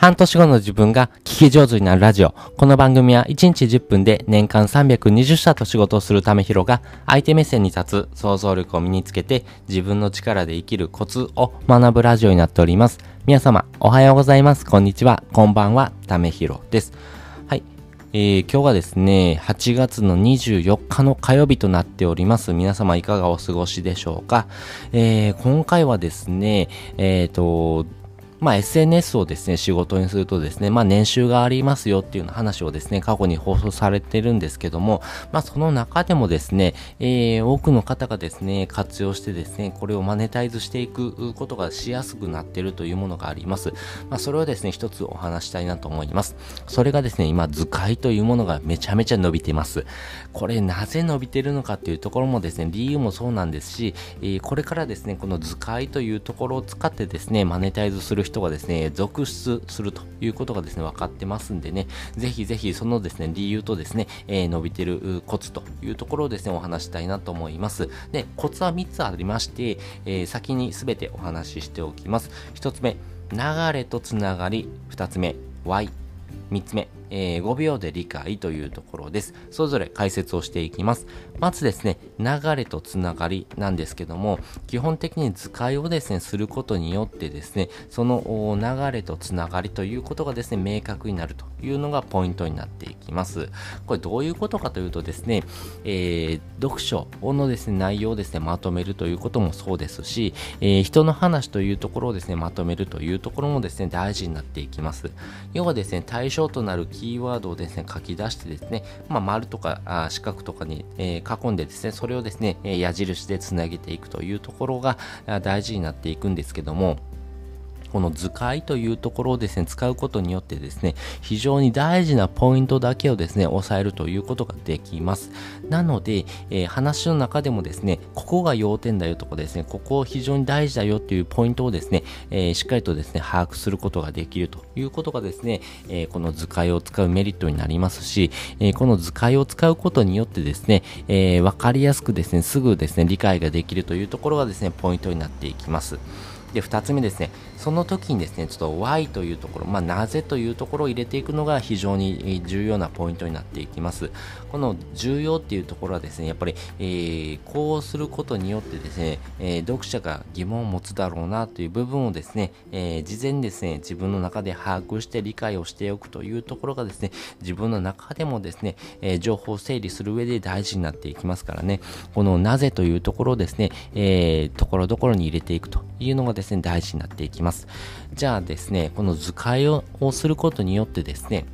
半年後の自分が聞き上手になるラジオ。この番組は1日10分で年間320社と仕事をするためひろが相手目線に立つ想像力を身につけて自分の力で生きるコツを学ぶラジオになっております。皆様、おはようございます。こんにちは。こんばんは。ためひろです。はい。えー、今日はですね、8月の24日の火曜日となっております。皆様いかがお過ごしでしょうか？えー、今回はですね、えっ、ー、と、まあ、SNS をですね、仕事にするとですね、まあ、年収がありますよっていう話をですね、過去に放送されてるんですけども、まあ、その中でもですね、えー、多くの方がですね、活用してですね、これをマネタイズしていくことがしやすくなってるというものがあります。まあ、それをですね、一つお話したいなと思います。それがですね、今、図解というものがめちゃめちゃ伸びてます。これ、なぜ伸びてるのかっていうところもですね、理由もそうなんですし、えー、これからですね、この図解というところを使ってですね、マネタイズする人人がですね、続出するということがですね、分かってますんでね、ぜひぜひそのですね、理由とですね、えー、伸びてるコツというところをですね、お話したいなと思います。で、コツは3つありまして、えー、先に全てお話ししておきます。1つ目、流れとつながり。2つ目、Y。3つ目、えー、5秒で理解というところです。それぞれ解説をしていきます。まずですね、流れとつながりなんですけども、基本的に図解をですね、することによってですね、その流れとつながりということがですね、明確になるというのがポイントになっていきます。これどういうことかというとですね、えー、読書のですね、内容をですね、まとめるということもそうですし、えー、人の話というところをですね、まとめるというところもですね、大事になっていきます。要はですね、対象となるキーワードをですね、書き出してですね、まあ、丸とかあ四角とかに、えー、囲んでですね、それをですね、矢印でつなげていくというところが大事になっていくんですけども、この図解というところをですね、使うことによってですね、非常に大事なポイントだけをですね、押さえるということができます。なので、えー、話の中でもですね、ここが要点だよとかですね、ここ非常に大事だよっていうポイントをですね、えー、しっかりとですね、把握することができるということがですね、えー、この図解を使うメリットになりますし、えこの図解を使うことによってですね、えわかりやすくですね、すぐですね、理解ができるというところがですね、ポイントになっていきます。で、2つ目ですね、その時にですね、ちょっと Y というところ、まあ、なぜというところを入れていくのが非常に重要なポイントになっていきます。この重要っていうところはですね、やっぱり、えー、こうすることによってですね、えー、読者が疑問を持つだろうなという部分をですね、えー、事前にですね、自分の中で把握して理解をしておくというところがですね、自分の中でもですね、え情報を整理する上で大事になっていきますからね、このなぜというところをですね、えーところどころに入れていくというのがですね、大事になっていきます。じゃあですね、この図解をすることによってですね、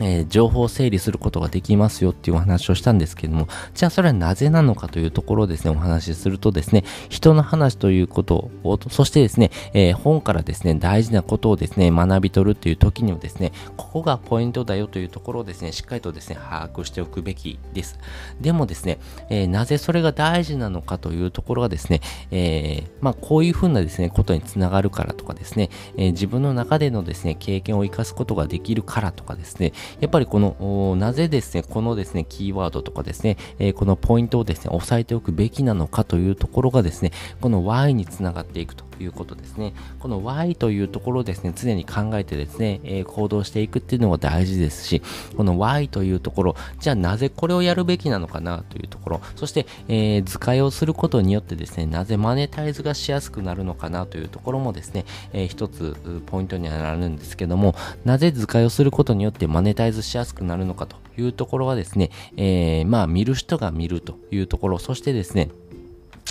えー、情報を整理することができますよっていうお話をしたんですけども、じゃあそれはなぜなのかというところをですね、お話しするとですね、人の話ということを、そしてですね、えー、本からですね、大事なことをですね、学び取るっていう時にはですね、ここがポイントだよというところをですね、しっかりとですね、把握しておくべきです。でもですね、えー、なぜそれが大事なのかというところがですね、え、まあこういうふうなですね、ことにつながるからとかですね、え自分の中でのですね、経験を生かすことができるからとかですね、やっぱりこの、なぜですね、このですね、キーワードとかですね、えー、このポイントをですね、押さえておくべきなのかというところがですね、この Y につながっていくと。いうことですね。この Y というところをですね、常に考えてですね、えー、行動していくっていうのが大事ですし、この Y というところ、じゃあなぜこれをやるべきなのかなというところ、そして、えー、図解をすることによってですね、なぜマネタイズがしやすくなるのかなというところもですね、えー、一つポイントにはなるんですけども、なぜ図解をすることによってマネタイズしやすくなるのかというところはですね、えー、まあ見る人が見るというところ、そしてですね、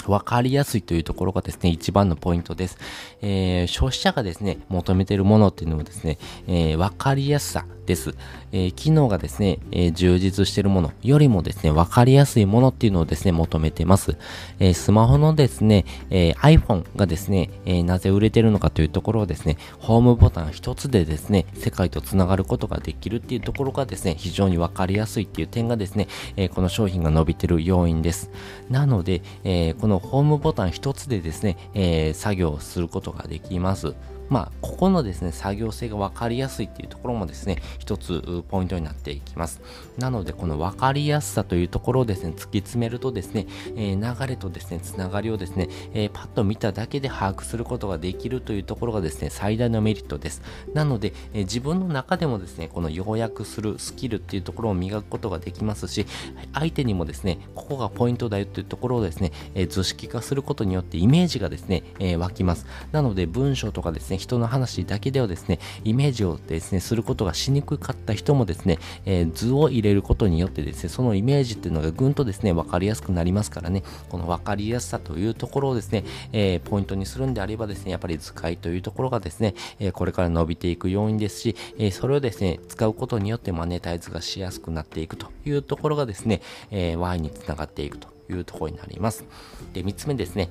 わかりやすいというところがですね、一番のポイントです。えー、消費者がですね、求めているものっていうのもですね、えー、わかりやすさです。えー、機能がですね、えー、充実しているものよりもですね、わかりやすいものっていうのをですね、求めてます。えー、スマホのですね、え iPhone がですね、えなぜ売れてるのかというところをですね、ホームボタン一つでですね、世界と繋がることができるっていうところがですね、非常にわかりやすいっていう点がですね、えこの商品が伸びてる要因です。なので、えこのホームボタン一つでですね、え作業をすることができます。まあ、ここのですね、作業性が分かりやすいっていうところもですね、一つポイントになっていきます。なので、この分かりやすさというところをですね、突き詰めるとですね、えー、流れとですね、つながりをですね、えー、パッと見ただけで把握することができるというところがですね、最大のメリットです。なので、えー、自分の中でもですね、この要約するスキルっていうところを磨くことができますし、相手にもですね、ここがポイントだよというところをですね、え図式化することによってイメージがですね、え湧きます。なので、文章とかですね、人の話だけではですね、イメージをですね、することがしにくかった人もですね、えー、図を入れることによってですね、そのイメージっていうのがぐんとですね、分かりやすくなりますからね、この分かりやすさというところをですね、えー、ポイントにするんであればですね、やっぱり図解というところがですね、えー、これから伸びていく要因ですし、えそれをですね、使うことによってマネタイズがしやすくなっていくというところがですね、え Y につながっていくというところになります。で、3つ目ですね、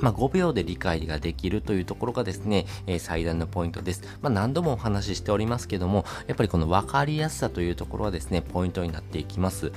まあ、5秒で理解ができるというところがですね、えー、最大のポイントです。まあ、何度もお話ししておりますけども、やっぱりこの分かりやすさというところはですね、ポイントになっていきます。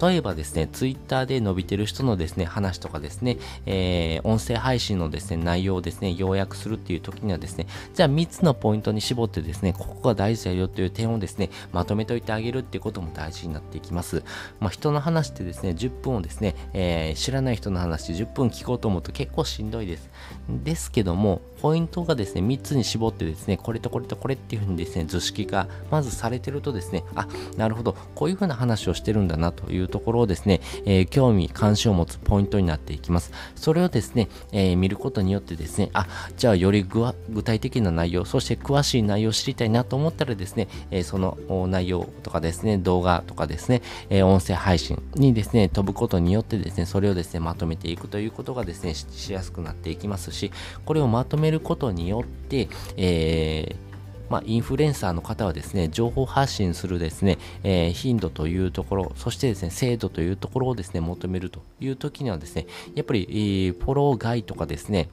例えばですね、ツイッターで伸びてる人のですね、話とかですね、えー、音声配信のですね、内容をですね、要約するっていう時にはですね、じゃあ3つのポイントに絞ってですね、ここが大事だよという点をですね、まとめておいてあげるっていうことも大事になっていきます。まあ、人の話ってですね、10分をですね、えー、知らない人の話10分聞こうと思うと結構しんどいです。ですけども、ポイントがですね、3つに絞ってですね、これとこれとこれっていうふうにですね、図式がまずされてるとですね、あ、なるほど、こういうふうな話をしてるんだなというところをですね、えー、興味、関心を持つポイントになっていきます。それをですね、えー、見ることによってですね、あ、じゃあより具体的な内容、そして詳しい内容を知りたいなと思ったらですね、えー、その内容とかですね、動画とかですね、え音声配信にですね、飛ぶことによってですね、それをですね、まとめていくということがですね、しややすくなっていきますし、これをまとめることによって、えーまあ、インフルエンサーの方はですね、情報発信するですね、えー、頻度というところ、そしてですね、精度というところをですね、求めるという時にはですね、やっぱり、フォロー外とかですね、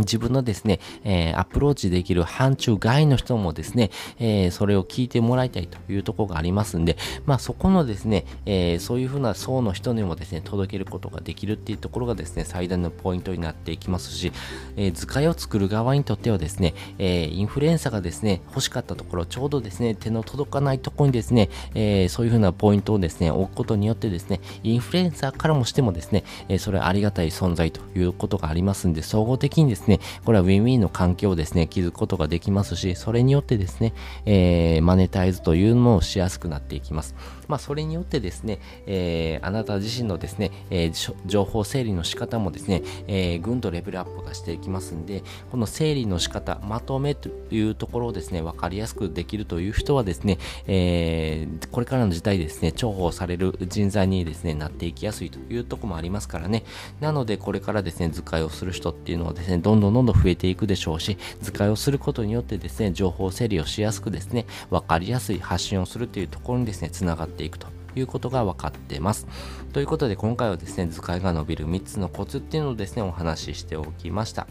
自分のですね、えー、アプローチできる範疇外の人もですね、えー、それを聞いてもらいたいというところがありますんで、まあそこのですね、えー、そういうふうな層の人にもですね、届けることができるっていうところがですね、最大のポイントになっていきますし、え、図解を作る側にとってはですね、え、インフルエンサーがですね、欲しかったところ、ちょうどですね、手の届かないところにですね、え、そういうふうなポイントをですね、置くことによってですね、インフルエンサーからもしてもですね、え、それはありがたい存在ということがありますんで、総合的にですね、ね、これはウィンウィンの環境をですね、築くことができますし、それによってですね、えー、マネタイズというのをしやすくなっていきます。まあ、それによってですね、えー、あなた自身のですね、えー、情報整理の仕方もですね、えー、ぐんとレベルアップがしていきますんで、この整理の仕方、まとめというところをですね、わかりやすくできるという人はですね、えー、これからの時代ですね、重宝される人材にですね、なっていきやすいというところもありますからね。なので、これからですね、図解をする人っていうのはですね、どんどんどんどん増えていくでしょうし、図解をすることによってですね、情報整理をしやすくですね、わかりやすい発信をするというところにですね、つながっていくということが分かってます。ということで今回はですね、図解が伸びる3つのコツっていうのをですね、お話ししておきました。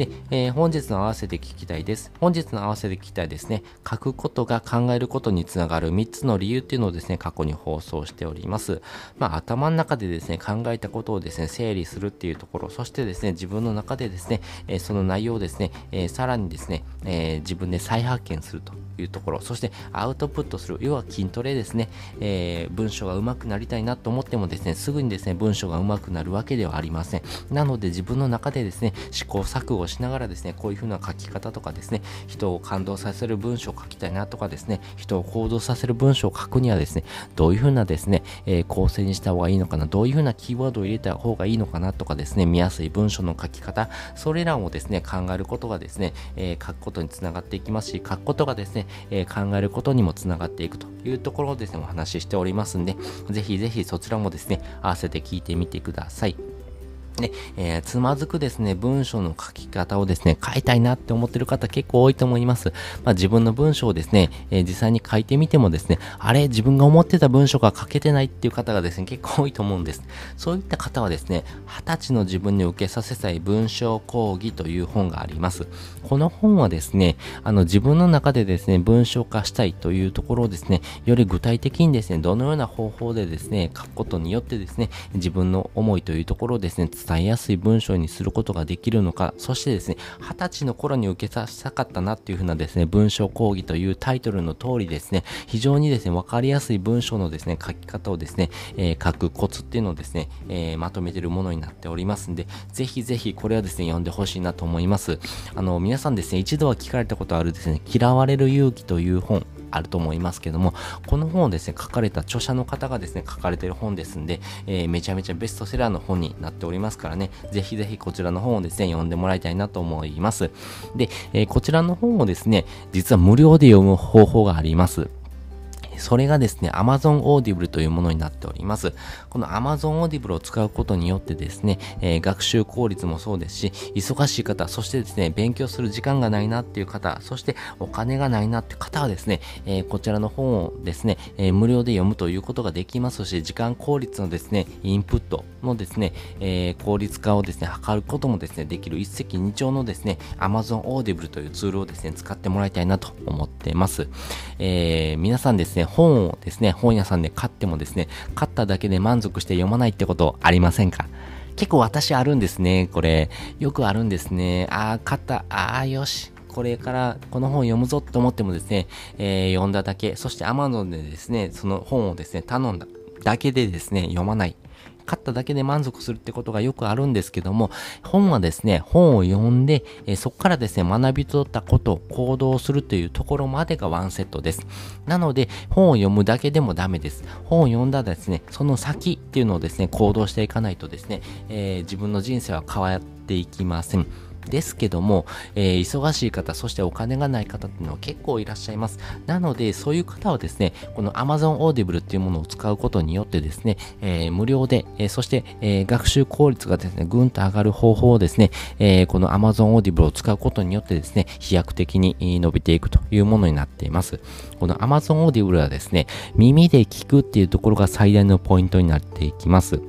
で、えー、本日の合わせて聞きたいです。本日の合わせて聞きたいですね。書くことが考えることにつながる3つの理由っていうのをですね、過去に放送しております。まあ、頭の中でですね、考えたことをですね、整理するっていうところ、そしてですね、自分の中でですね、えー、その内容をですね、えー、さらにですね、え自分で再発見するというところ、そしてアウトプットする、要は筋トレですね、え文章が上手くなりたいなと思ってもですね、すぐにですね、文章が上手くなるわけではありません。なので自分の中でですね、試行錯誤しながらですね、こういう風な書き方とかですね、人を感動させる文章を書きたいなとかですね、人を行動させる文章を書くにはですね、どういう風なですね、えー、構成にした方がいいのかな、どういう風なキーワードを入れた方がいいのかなとかですね、見やすい文章の書き方、それらをですね、考えることがですね、えー、書くことにつながっていきますし、書くことがですね、えー、考えることにもつながっていくというところをですね、お話ししておりますんで、ぜひぜひそちらもですね、合わせて聞いてみてください。ね、えー、つまずくですね、文章の書き方をですね、書いたいなって思ってる方結構多いと思います。まあ、自分の文章をですね、えー、実際に書いてみてもですね、あれ、自分が思ってた文章が書けてないっていう方がですね、結構多いと思うんです。そういった方はですね、二十歳の自分に受けさせたい文章講義という本があります。この本はですね、あの、自分の中でですね、文章化したいというところをですね、より具体的にですね、どのような方法でですね、書くことによってですね、自分の思いというところをですね、伝伝えやすい文章にすることができるのか、そしてですね、二十歳の頃に受けさせたかったなっていうふうなですね、文章講義というタイトルの通りですね、非常にですね、わかりやすい文章のですね、書き方をですね、えー、書くコツっていうのをですね、えー、まとめてるものになっておりますんで、ぜひぜひこれはですね、読んでほしいなと思います。あの、皆さんですね、一度は聞かれたことあるですね、嫌われる勇気という本、あると思いますけども、この本をですね、書かれた著者の方がですね、書かれてる本ですんで、えー、めちゃめちゃベストセラーの本になっておりますからね、ぜひぜひこちらの本をですね、読んでもらいたいなと思います。で、えー、こちらの本をですね、実は無料で読む方法があります。それがですね、Amazon Audible というものになっております。この Amazon Audible を使うことによってですね、えー、学習効率もそうですし、忙しい方、そしてですね、勉強する時間がないなっていう方、そしてお金がないなって方はですね、えー、こちらの本をですね、えー、無料で読むということができますし、時間効率のですね、インプットのですね、え効率化をですね、図ることもですね、できる一石二鳥のですね、Amazon Audible というツールをですね、使ってもらいたいなと思っています。え皆さんですね、本をですね、本屋さんで買ってもですね、買っただけで満足して読まないってことありませんか？結構私あるんですね、これ。よくあるんですね。ああ、買った。ああ、よし。これからこの本読むぞと思ってもですね、えー、読んだだけ、そして Amazon でですね、その本をですね、頼んだだけでですね、読まない。買っただけで満足するってことがよくあるんですけども、本はですね、本を読んで、え、そこからですね、学び取ったこと、行動するというところまでがワンセットです。なので、本を読むだけでもダメです。本を読んだらですね、その先っていうのをですね、行動していかないとですね、えー、自分の人生は変わっていきません。ですけども、えー、忙しい方、そしてお金がない方っていうのは結構いらっしゃいます。なので、そういう方はですね、この Amazon Audible っていうものを使うことによってですね、えー、無料で、えー、そして、え学習効率がですね、ぐんと上がる方法をですね、えこの Amazon Audible を使うことによってですね、飛躍的に伸びていくというものになっています。この Amazon Audible はですね、耳で聞くっていうところが最大のポイントになっていきます。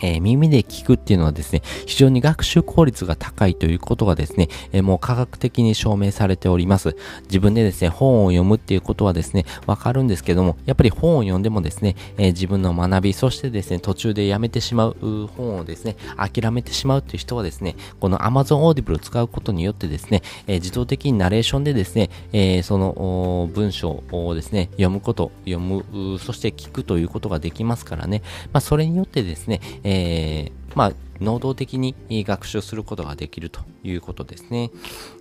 えー、耳で聞くっていうのはですね、非常に学習効率が高いということがですね、えー、もう科学的に証明されております。自分でですね、本を読むっていうことはですね、わかるんですけども、やっぱり本を読んでもですね、えー、自分の学び、そしてですね、途中でやめてしまう本をですね、諦めてしまうっていう人はですね、この Amazon Audible を使うことによってですね、え自動的にナレーションでですね、えその文章をですね、読むこと、読む、そして聞くということができますからね、まあ、それによってですね、えー、まあ、能動的に学習することができるということですね。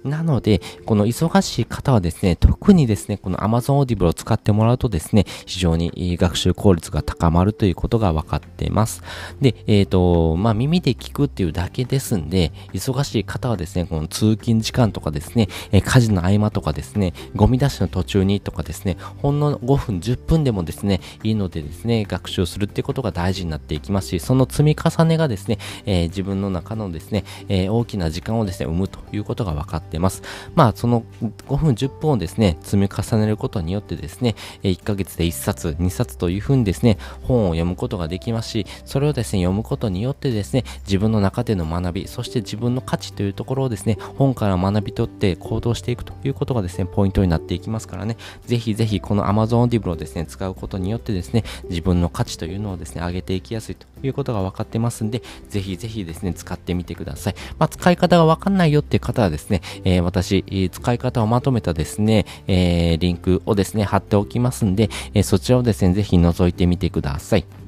なので、この忙しい方はですね、特にですね、この Amazon Audible を使ってもらうとですね、非常に学習効率が高まるということが分かっています。で、えっ、ー、と、まあ、耳で聞くっていうだけですんで、忙しい方はですね、この通勤時間とかですね、家事の合間とかですね、ゴミ出しの途中にとかですね、ほんの5分、10分でもですね、いいのでですね、学習するってことが大事になっていきますし、その積み重ねがですね、ねえー、自分の中のですね、えー、大きな時間をですね、生むということが分かってます。まあ、その5分、10分をですね、積み重ねることによってですね、1ヶ月で1冊、2冊というふうにですね、本を読むことができますし、それをですね、読むことによってですね、自分の中での学び、そして自分の価値というところをですね、本から学び取って行動していくということがですね、ポイントになっていきますからね、ぜひぜひこの Amazon Audible をですね、使うことによってですね、自分の価値というのをですね、上げていきやすいということが分かってますんで、ぜひぜひですね、使ってみてください。まあ、使い方がわかんないよっていう方はですね、えー、私、使い方をまとめたですね、えー、リンクをですね、貼っておきますんで、えー、そちらをですね、ぜひ覗いてみてください。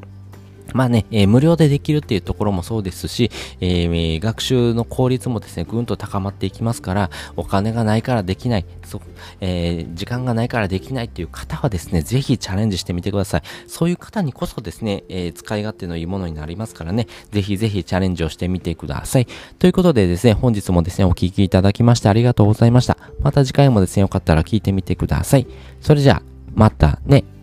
まあね、えー、無料でできるっていうところもそうですし、えー、学習の効率もですね、ぐんと高まっていきますから、お金がないからできない、そえー、時間がないからできないっていう方はですね、ぜひチャレンジしてみてください。そういう方にこそですね、え使い勝手のいいものになりますからね、ぜひぜひチャレンジをしてみてください。ということでですね、本日もですね、お聴きいただきましてありがとうございました。また次回もですね、よかったら聞いてみてください。それじゃあ、またね。